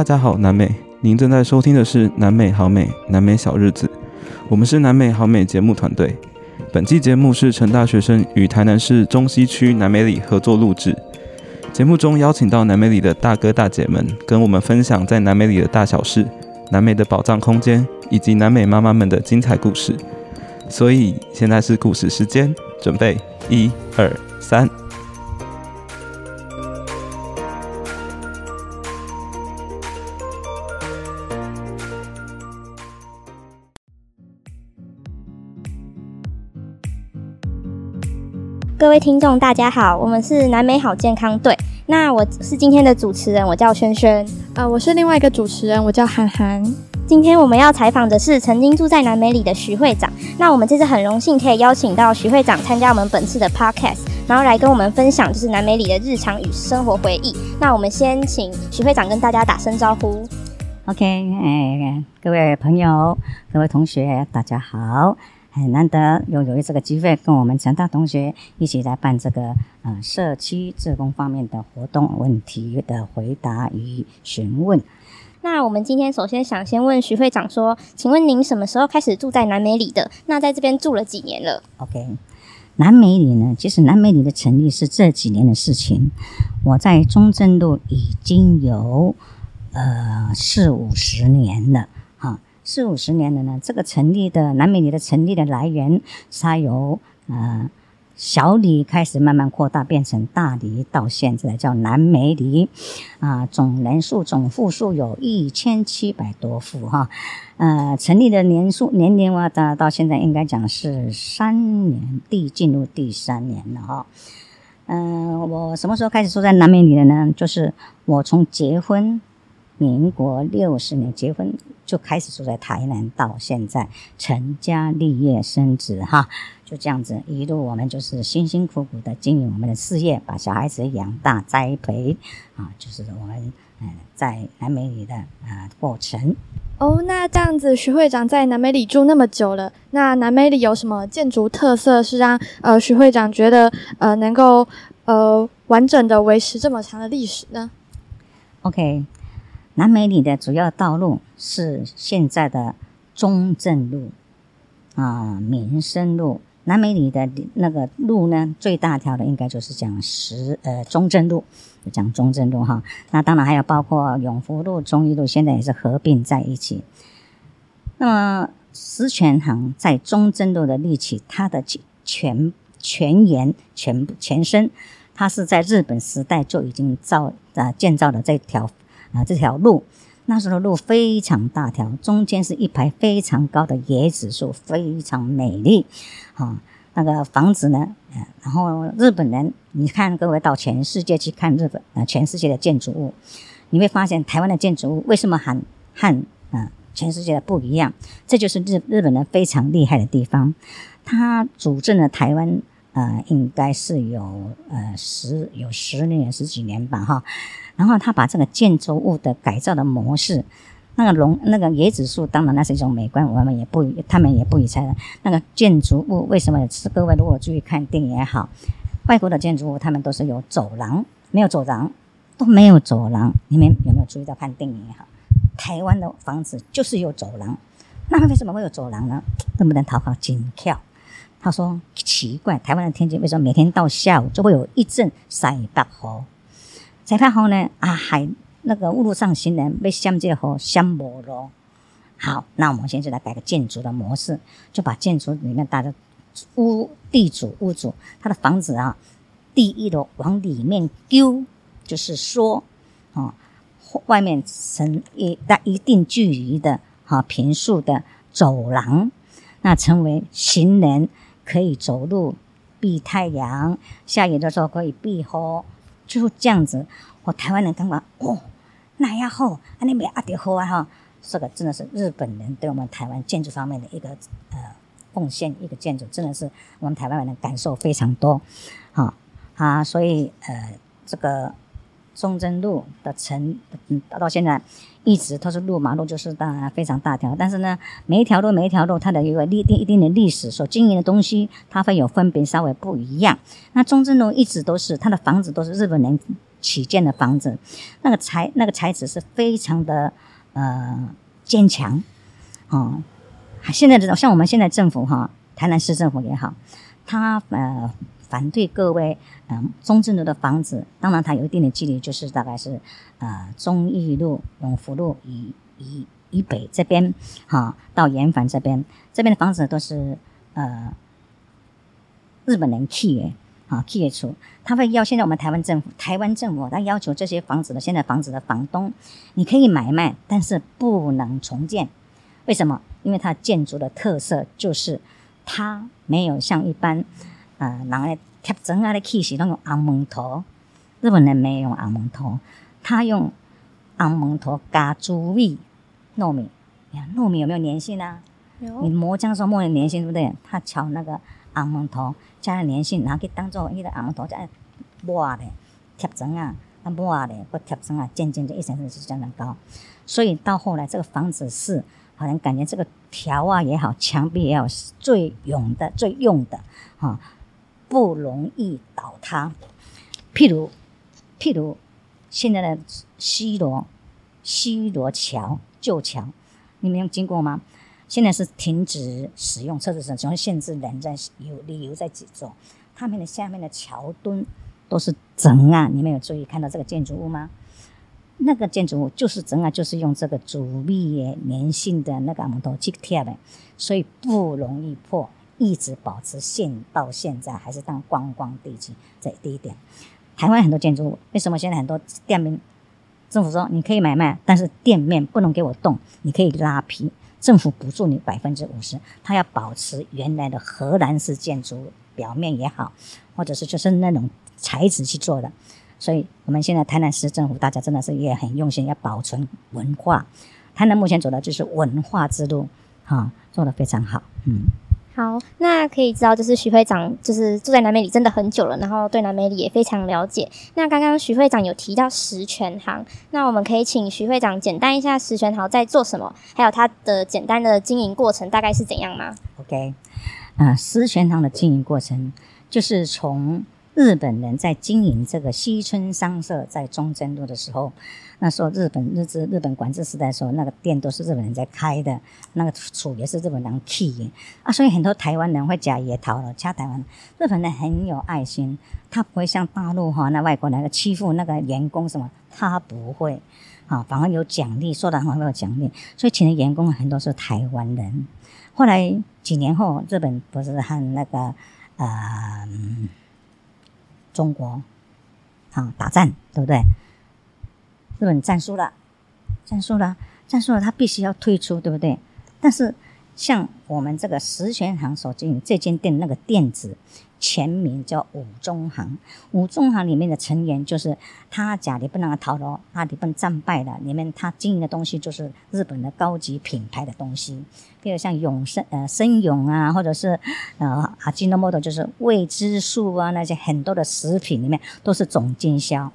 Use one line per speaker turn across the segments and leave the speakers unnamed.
大家好，南美，您正在收听的是南美好美南美小日子，我们是南美好美节目团队。本期节目是成大学生与台南市中西区南美里合作录制。节目中邀请到南美里的大哥大姐们，跟我们分享在南美里的大小事、南美的宝藏空间，以及南美妈妈们的精彩故事。所以现在是故事时间，准备一二三。
各位听众，大家好，我们是南美好健康队。那我是今天的主持人，我叫轩轩。
啊，我是另外一个主持人，我叫涵涵。
今天我们要采访的是曾经住在南美里的徐会长。那我们这次很荣幸可以邀请到徐会长参加我们本次的 podcast，然后来跟我们分享就是南美里的日常与生活回忆。那我们先请徐会长跟大家打声招呼。
OK，哎，各位朋友，各位同学，大家好。很难得有有这个机会跟我们成大同学一起来办这个呃社区自工方面的活动，问题的回答与询问。
那我们今天首先想先问徐会长说，请问您什么时候开始住在南美里的？那在这边住了几年了
？OK，南美里呢，其实南美里的成立是这几年的事情。我在中正路已经有呃四五十年了。四五十年了呢，这个成立的南美里的成立的来源，它由呃小里开始慢慢扩大，变成大里，到现在叫南美里，啊，总人数总户数有一千七百多户哈，呃，成立的年数年龄哇，到到现在应该讲是三年，第进入第三年了哈，嗯，我什么时候开始住在南美里的呢？就是我从结婚。民国六十年结婚就开始住在台南，到现在成家立业生子哈，就这样子一路我们就是辛辛苦苦的经营我们的事业，把小孩子养大栽培啊，就是我们嗯在南美里的啊过程。
哦，那这样子徐会长在南美里住那么久了，那南美里有什么建筑特色是让呃徐会长觉得呃能够呃完整的维持这么长的历史呢
？OK。南美里的主要道路是现在的中正路啊、民生路。南美里的那个路呢，最大条的应该就是讲十呃中正路，讲中正路哈。那当然还有包括永福路、中义路，现在也是合并在一起。那么石泉行在中正路的立起，它的全全延全部前身，它是在日本时代就已经造啊建造的这条。啊，这条路那时候的路非常大条，中间是一排非常高的椰子树，非常美丽。啊，那个房子呢，呃，然后日本人，你看各位到全世界去看日本啊，全世界的建筑物，你会发现台湾的建筑物为什么和和啊全世界的不一样？这就是日日本人非常厉害的地方。他主政了台湾，呃，应该是有呃十有十年十几年吧，哈。然后他把这个建筑物的改造的模式，那个龙那个椰子树，当然那是一种美观，我们也不他们也不予拆的。那个建筑物为什么？是各位如果注意看电影也好，外国的建筑物他们都是有走廊，没有走廊都没有走廊。你们有没有注意到看电影也好？台湾的房子就是有走廊，那为什么会有走廊呢？能不能讨好金票？他说奇怪，台湾的天气为什么每天到下午就会有一阵晒大河？裁判后呢？啊，还那个路上行人被相接河相磨了。好，那我们现在来改个建筑的模式，就把建筑里面大家屋地主屋主他的房子啊，第一楼往里面丢，就是说啊，外面成一在一定距离的哈平数的走廊，那成为行人可以走路避太阳，下雨的时候可以避风。就这样子，我台湾人感觉哦，那样好，安尼没阿点好啊哈，这个真的是日本人对我们台湾建筑方面的一个呃贡献，一个建筑真的是我们台湾人的感受非常多，好啊，所以呃这个。中正路的城，嗯，到现在一直都是路，马路就是大非常大条。但是呢，每一条路每一条路，它的一个历一定的历史，所经营的东西，它会有分别稍微不一样。那中正路一直都是它的房子都是日本人起建的房子，那个材那个材质是非常的呃坚强哦。现在这种像我们现在政府哈，台南市政府也好，它呃反对各位嗯中正路的房子，当然它有一定的距离，就是大概是呃中义路、永福路以以以北这边哈到延繁这边，这边的房子都是呃日本人起的。啊，企业出，他会要现在我们台湾政府，台湾政府他要求这些房子的现在房子的房东，你可以买卖，但是不能重建。为什么？因为它建筑的特色就是它没有像一般呃，人诶贴砖啊的气息那种昂蒙头。日本人没有用昂蒙头，他用红蒙头加猪米糯米。呀，糯米有没有粘性啊？
有。
你磨浆时候磨有粘性对不对？他敲那个。红蒙头加了粘性，然后去当做伊个红蒙头再抹咧贴砖啊，啊抹咧或贴砖啊，渐渐就一层层是这样高。所以到后来这个房子是好像感觉这个条啊也好，墙壁也好，是最勇的、最用的哈，不容易倒塌。譬如譬如现在的西罗西罗桥旧桥，你们有经过吗？现在是停止使用车子上，只要限制人在有理由在走。他们的下面的桥墩都是整啊，你们有注意看到这个建筑物吗？那个建筑物就是整啊，就是用这个阻力粘性的那个木头去贴的，所以不容易破，一直保持现到现在还是当观光地区。这第一点，台湾很多建筑物为什么现在很多店面政府说你可以买卖，但是店面不能给我动，你可以拉皮。政府补助你百分之五十，他要保持原来的荷兰式建筑表面也好，或者是就是那种材质去做的。所以，我们现在台南市政府大家真的是也很用心，要保存文化。台南目前走的就是文化之路，哈，做的非常好，嗯。
好，那可以知道，就是徐会长就是住在南美里真的很久了，然后对南美里也非常了解。那刚刚徐会长有提到十全行，那我们可以请徐会长简单一下十全行在做什么，还有它的简单的经营过程大概是怎样吗
？OK，啊，十全行的经营过程就是从。日本人在经营这个西村商社在中正路的。时候，那时候日本日治日本管制时代的时候，那个店都是日本人。在开的，那个厝也是日本人。起的啊，所以很多台湾人。会假野逃了，掐台湾。日本人。很有爱心，他不会像大陆哈那外国人。欺负那个员工什么，他不会啊，反而有奖励，说的很好有奖励，所以请的员工很多是台湾人。后来几年后，日本不是和那个呃。中国，啊，打战对不对？日本战输了，战输了，战输了，他必须要退出，对不对？但是像我们这个十全行所经营这间店，那个店子。全名叫五中行，五中行里面的成员就是他家里不能逃楼，他里边战败了，里面他经营的东西就是日本的高级品牌的东西，比如像永生呃生永啊，或者是呃阿基诺摩多，就是未知数啊那些很多的食品里面都是总经销。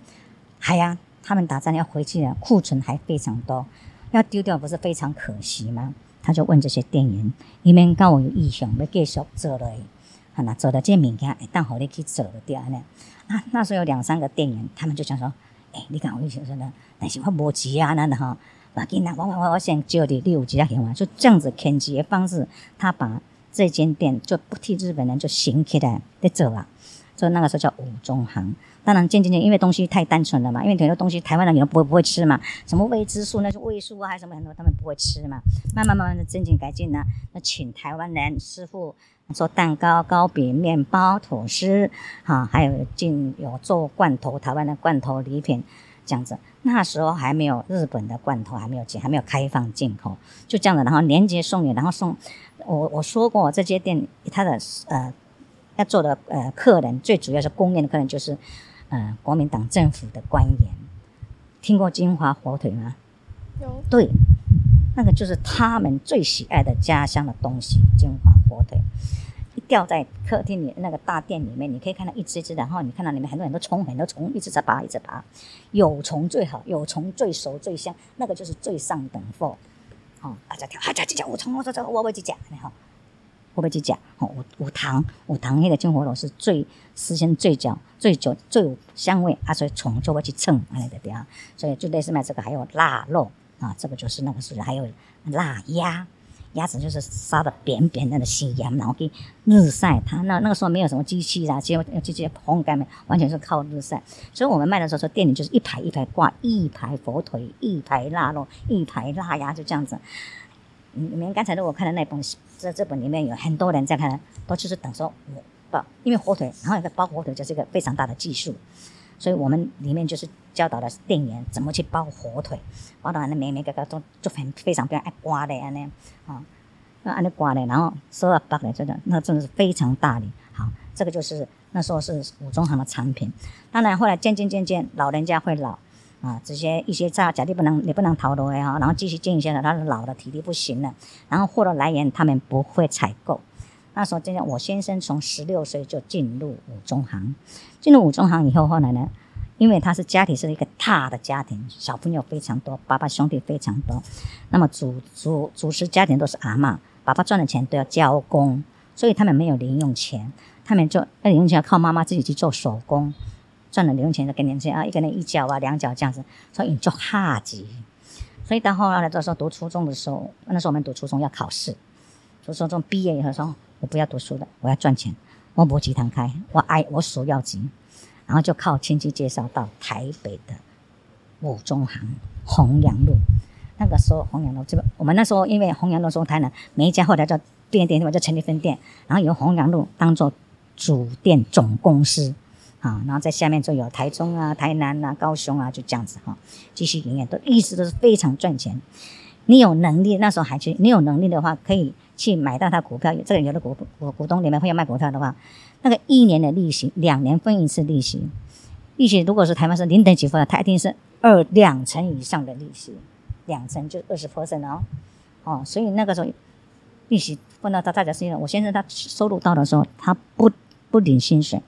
还呀，他们打仗要回去了，库存还非常多，要丢掉不是非常可惜吗？他就问这些店员，你们跟我有意向要继续做嘞？啊，那做的这物件，会当好你去做的掉呢。啊，那时候有两三个店员，他们就想说，哎，你看我以前说呢，但是我无钱啊，那的哈，我给你，我我我我先借你有几啊，给我，就这样子骗钱的方式，他把这间店就不替日本人就行起来在做啊，所以那个时候叫五中行。当然渐渐渐，因为东西太单纯了嘛，因为很多东西台湾人也不会不会吃嘛，什么未知数那是味素啊，还是什么很多他们不会吃嘛，慢慢慢慢的增进改进呢，那请台湾人师傅。做蛋糕、糕饼、面包、吐司，哈，还有进有做罐头，台湾的罐头礼品这样子。那时候还没有日本的罐头，还没有进，还没有开放进口，就这样子。然后连接送礼，然后送我我说过，这些店他的呃要做的呃客人，最主要是供应的客人就是呃国民党政府的官员。听过金华火腿吗？
有。
对。那个就是他们最喜爱的家乡的东西，金华火腿，一吊在客厅里那个大殿里面，你可以看到一只只，然后你看到里面很多很多虫，很多虫一直在爬，一直爬。有虫最好，有虫最熟最香，那个就是最上等货。哦，大家跳，啊，这这有虫，我这这我我去讲，你好。会不会去讲？哦，有有糖，有糖迄个金火螺是最时间最久、最久、最有香味啊，所以虫就会去蹭安尼的对啊。所以就类似卖这个，还有腊肉啊，这个就是那个是还有腊鸭。鸭子就是杀的扁扁的细盐，然后给日晒。它那那个时候没有什么机器啦，机机器烘干的，完全是靠日晒。所以我们卖的时候，说店里就是一排一排挂，一排火腿，一排腊肉，一排腊鸭，就这样子。你们刚才如果看的那本，这这本里面有很多人在看，都就是等说我包，因为火腿，然后一个包火腿就是一个非常大的技术。所以我们里面就是教导的店员怎么去包火腿，包的那每每个个都就很非常非常爱刮的安尼啊，那安尼刮的，然后收了包的这个，那真的是非常大的。好，这个就是那时候是五中行的产品。当然后来渐渐渐渐，老人家会老啊，这些一些家家里不能也不能逃的啊，然后继续进一些的，他老了体力不行了，然后货的来源他们不会采购。那时候，真的，我先生从十六岁就进入五中行，进入五中行以后，后来呢，因为他是家庭是一个大的家庭，小朋友非常多，爸爸兄弟非常多，那么主主主持家庭都是阿妈，爸爸赚的钱都要交工，所以他们没有零用钱，他们就那零用钱要靠妈妈自己去做手工，赚了零用钱就给年轻啊，一个人一角啊两角这样子，所以你就哈急，所以到后来的时候读初中的时候，那时候我们读初中要考试，读初中毕业以后说。我不要读书了，我要赚钱。我不急堂开，我爱我手要急，然后就靠亲戚介绍到台北的五中行弘阳路。那个时候弘阳路这个，我们那时候因为弘阳路时候台南每一家后来叫店店，就成立分店，然后由弘阳路当做主店总公司啊，然后在下面就有台中啊、台南啊、高雄啊，就这样子哈，继续营业，都一直都是非常赚钱。你有能力，那时候还去，你有能力的话可以。去买到他股票，这个有的股股股东里面会要卖股票的话，那个一年的利息，两年分一次利息，利息如果是台湾是零点几分的，它一定是二两成以上的利息，两成就二十 percent 哦，哦，所以那个时候利息分到他大家身上，我先生他收入到的时候，他不不领薪水，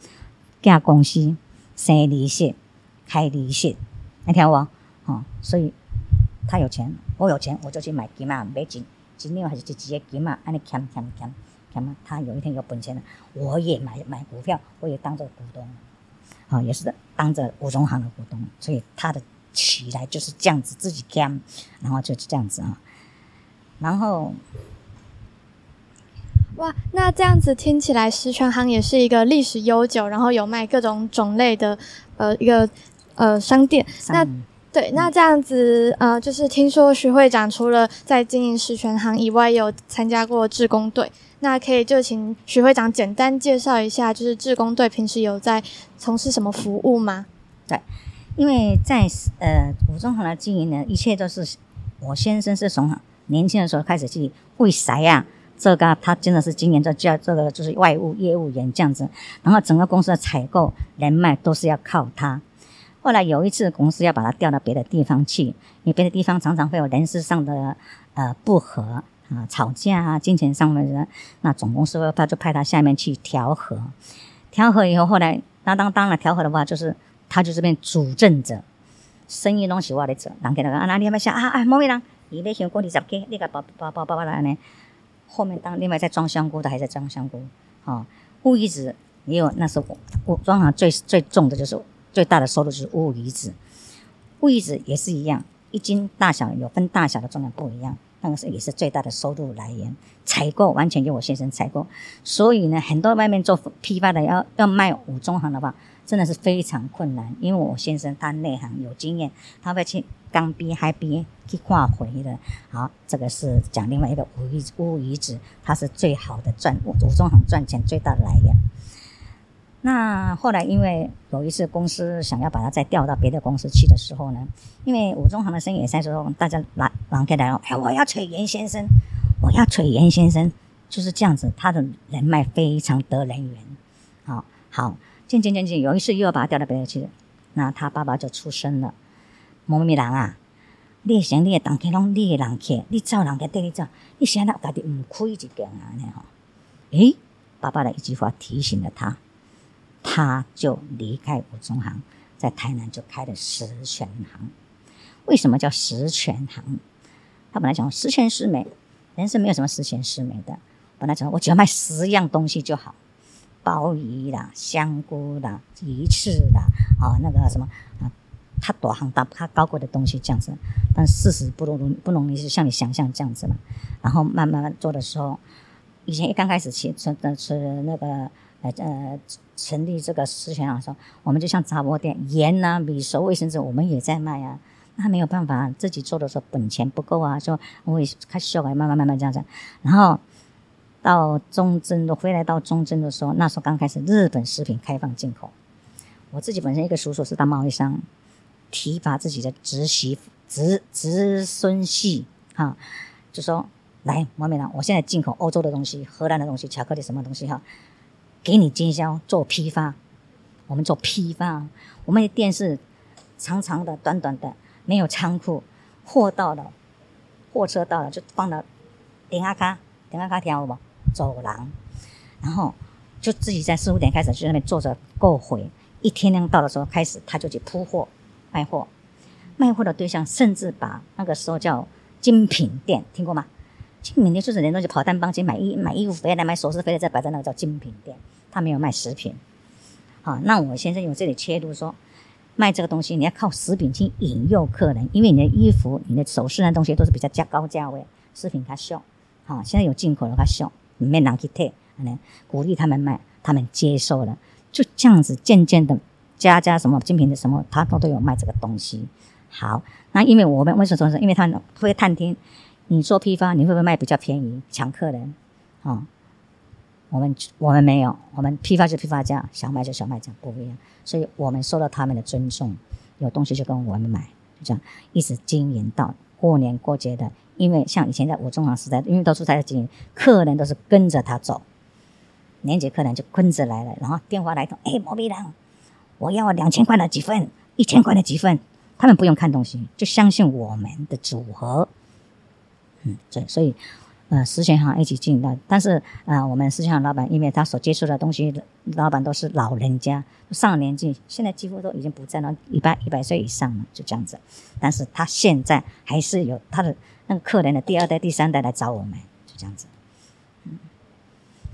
加公司生利息，开利息，你听我，哦，所以他有钱，我有钱，我就去买金嘛，买金。今年还是就直接给嘛，安尼欠欠欠欠嘛。他有一天有本钱了，我也买买股票，我也当做股东，啊，也是当着五中行的股东，所以他的起来就是这样子，自己干，然后就是这样子啊。然后，
哇，那这样子听起来，十全行也是一个历史悠久，然后有卖各种种类的呃一个呃商店。那对，那这样子，呃，就是听说徐会长除了在经营十全行以外，有参加过志工队。那可以就请徐会长简单介绍一下，就是志工队平时有在从事什么服务吗？
对，因为在呃五中行的经营呢，一切都是我先生是从年轻的时候开始去为谁呀？这个他真的是今年在叫这个就是外务业务员这样子，然后整个公司的采购人脉都是要靠他。后来有一次，公司要把他调到别的地方去，因为别的地方常常会有人事上的呃不和啊、吵架啊、金钱上面的，那总公司他就派他下面去调和。调和以后，后来那当当然调和的话，就是他就这边主政者，生意东西我来做，人给他讲啊，那你们想啊啊，某位人，你那想过二十 K，你个包包包包来呢？后面当另外在装香菇的，还在装香菇，哦，乌鱼子也有，那时候我装行最最重的就是。最大的收入就是乌鱼子，乌鱼子也是一样，一斤大小有分大小的重量不一样，那个是也是最大的收入来源。采购完全由我先生采购，所以呢，很多外面做批发的要要卖五中行的话，真的是非常困难。因为我先生他内行有经验，他会去刚逼海逼去挂回的。好，这个是讲另外一个乌鱼乌鱼子，它是最好的赚五中行赚钱最大的来源。那后来，因为有一次公司想要把他再调到别的公司去的时候呢，因为五中行的生意也在说，大家来往开来哦，哎，我要锤严先生，我要锤严先生，就是这样子，他的人脉非常得人缘。好好，渐渐渐渐，有一次又要把他调到别的去了，那他爸爸就出声了：“某某人啊，你想你的当客拢你的人客，你找人家对你找，你现在家己唔亏一点啊？呢哈？诶，爸爸的一句话提醒了他。他就离开五中行，在台南就开了十全行。为什么叫十全行？他本来讲十全十美，人生没有什么十全十美的。本来讲我只要卖十样东西就好，鲍鱼啦、香菇啦、鱼翅啦，啊，那个什么啊，它多行大它高贵的东西这样子，但事实不如不容易是像你想象这样子嘛。然后慢慢做的时候，以前一刚开始去吃的是那个呃呃成立这个思想的时候，我们就像杂货店，盐呐、米熟、卫生纸我们也在卖啊。那没有办法，自己做的时候本钱不够啊，说我也开始修改，慢慢慢慢这样子。然后到中正的回来到中正的时候，那时候刚开始日本食品开放进口，我自己本身一个叔叔是当贸易商，提拔自己的侄媳妇、侄侄孙系，哈，就说来王美兰，我现在进口欧洲的东西、荷兰的东西、巧克力什么东西哈，给你经销做批发，我们做批发，我们的店是长长的、短短的。没有仓库，货到了，货车到了就放到顶阿卡，顶阿卡条不走廊，然后就自己在四五点开始去那边坐着购回，一天亮到的时候开始他就去铺货卖货，卖货的对象甚至把那个时候叫精品店听过吗？精品店就是人东西跑单帮去买衣买衣服回来买首饰回来再摆在那个叫精品店，他没有卖食品。好，那我先生用这里切入说。卖这个东西，你要靠食品去引诱客人，因为你的衣服、你的首饰那东西都是比较价高价位，食品它秀，好，现在有进口的话秀，没拿去退，鼓励他们卖，他们接受了，就这样子渐渐的，家家什么精品的什么，他都都有卖这个东西。好，那因为我们为什么说？因为他会探听，你做批发，你会不会卖比较便宜，抢客人？啊，我们我们没有，我们批发就批发价，小卖就小卖价，不一样。所以我们受到他们的尊重，有东西就跟我们买，就这样一直经营到过年过节的。因为像以前在我中行时代，因为都是他的经营，客人都是跟着他走，年节客人就跟着来了，然后电话来通，哎，毛笔郎，我要两千块的几份，一千块的几份，他们不用看东西，就相信我们的组合，嗯，对，所以。呃，实权行一起进的，但是啊，我们实权行老板，因为他所接触的东西，老板都是老人家，上了年纪，现在几乎都已经不在了，一百一百岁以上了，就这样子。但是他现在还是有他的那个客人的第二代、第三代来找我们，就这样子。
嗯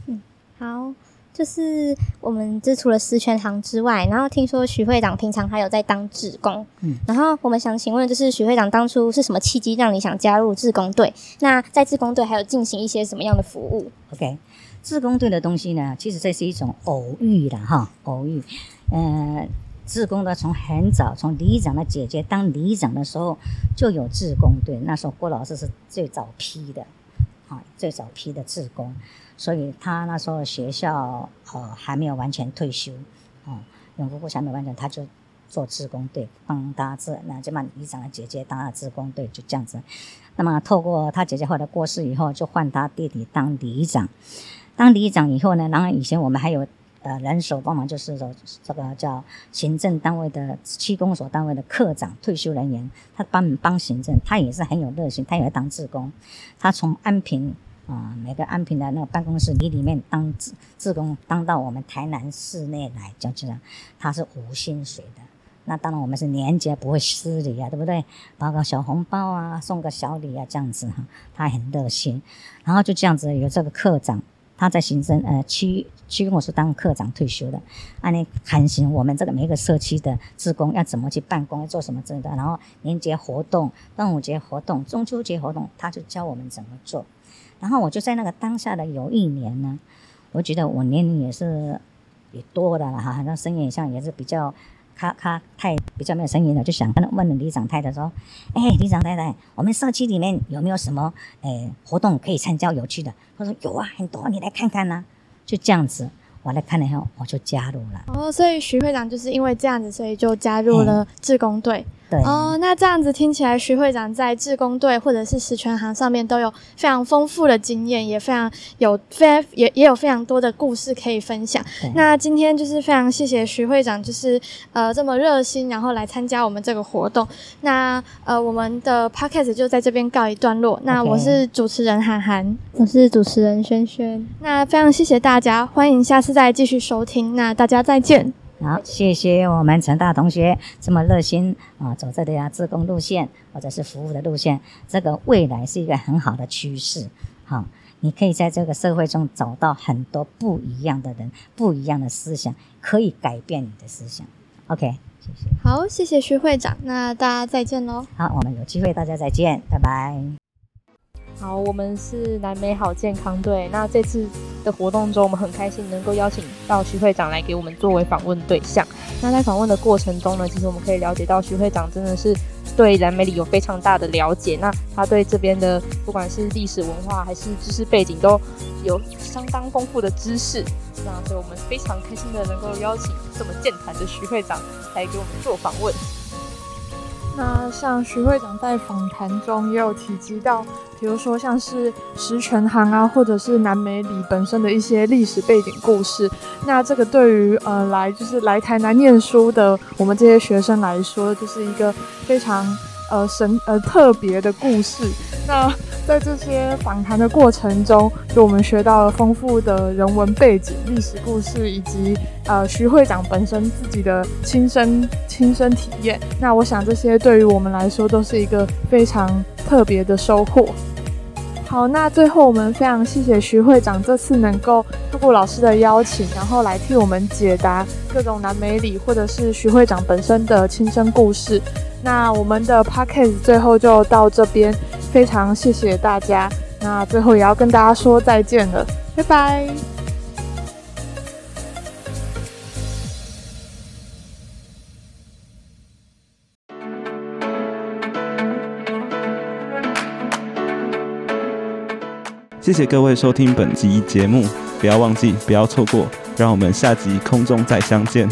嗯，好。就是我们这除了十全堂之外，然后听说徐会长平常还有在当志工，嗯，然后我们想请问，就是徐会长当初是什么契机让你想加入志工队？那在志工队还有进行一些什么样的服务
？OK，志工队的东西呢，其实这是一种偶遇的哈，偶遇。嗯，志工的从很早，从里长的姐姐当里长的时候就有志工队，那时候郭老师是最早批的，啊，最早批的志工。所以他那时候学校呃还没有完全退休，哦，永福部还没完全，他就做志工队，帮他治，那就把里长的姐姐当了志工队，就这样子。那么透过他姐姐后来过世以后，就换他弟弟当里长。当里长以后呢，然后以前我们还有呃人手帮忙，就是说这个叫行政单位的区公所单位的科长退休人员，他帮帮行政，他也是很有热心，他也当志工，他从安平。啊，每个安平的那个办公室里里面当自自工，当到我们台南市内来，就这样，他是无薪水的。那当然我们是年节不会失礼啊，对不对？包个小红包啊，送个小礼啊，这样子哈，他很热心。然后就这样子有这个科长，他在行政呃区区公所当科长退休的，按你喊行我们这个每一个社区的职工要怎么去办公，要做什么之类的。然后年节活动、端午节活动、中秋节活动，他就教我们怎么做。然后我就在那个当下的有一年呢，我觉得我年龄也是也多的了哈，那生意上也是比较咔咔太比较没有声音了，就想跟问李长太太说：“哎，李长太太，我们社区里面有没有什么诶活动可以参加有趣的？”他说：“有啊，很多，你来看看呢。”就这样子，我来看了以后，我就加入了。
哦，所以徐会长就是因为这样子，所以就加入了志工队。哦，那这样子听起来，徐会长在志工队或者是十全行上面都有非常丰富的经验，也非常有非也也有非常多的故事可以分享。那今天就是非常谢谢徐会长，就是呃这么热心，然后来参加我们这个活动。那呃我们的 podcast 就在这边告一段落。那我是主持人涵涵，
我是主持人轩轩。
那非常谢谢大家，欢迎下次再继续收听。那大家再见。
好，谢谢我们陈大同学这么热心啊，走这条自工路线或者是服务的路线，这个未来是一个很好的趋势。好，你可以在这个社会中找到很多不一样的人，不一样的思想，可以改变你的思想。OK，谢谢。
好，谢谢徐会长，那大家再见喽。
好，我们有机会大家再见，拜拜。
好，我们是南美好健康队。那这次的活动中，我们很开心能够邀请到徐会长来给我们作为访问对象。那在访问的过程中呢，其实我们可以了解到徐会长真的是对南美里有非常大的了解。那他对这边的不管是历史文化还是知识背景，都有相当丰富的知识。那所以我们非常开心的能够邀请这么健谈的徐会长来给我们做访问。
那像徐会长在访谈中也有提及到，比如说像是石泉行啊，或者是南美里本身的一些历史背景故事。那这个对于呃来就是来台南念书的我们这些学生来说，就是一个非常呃神呃特别的故事。那在这些访谈的过程中，就我们学到了丰富的人文背景、历史故事，以及呃徐会长本身自己的亲身亲身体验。那我想这些对于我们来说都是一个非常特别的收获。好，那最后我们非常谢谢徐会长这次能够透过老师的邀请，然后来替我们解答各种南美里或者是徐会长本身的亲身故事。那我们的 podcast 最后就到这边。非常谢谢大家，那最后也要跟大家说再见了，拜拜。
谢谢各位收听本集节目，不要忘记，不要错过，让我们下集空中再相见。